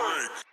freak.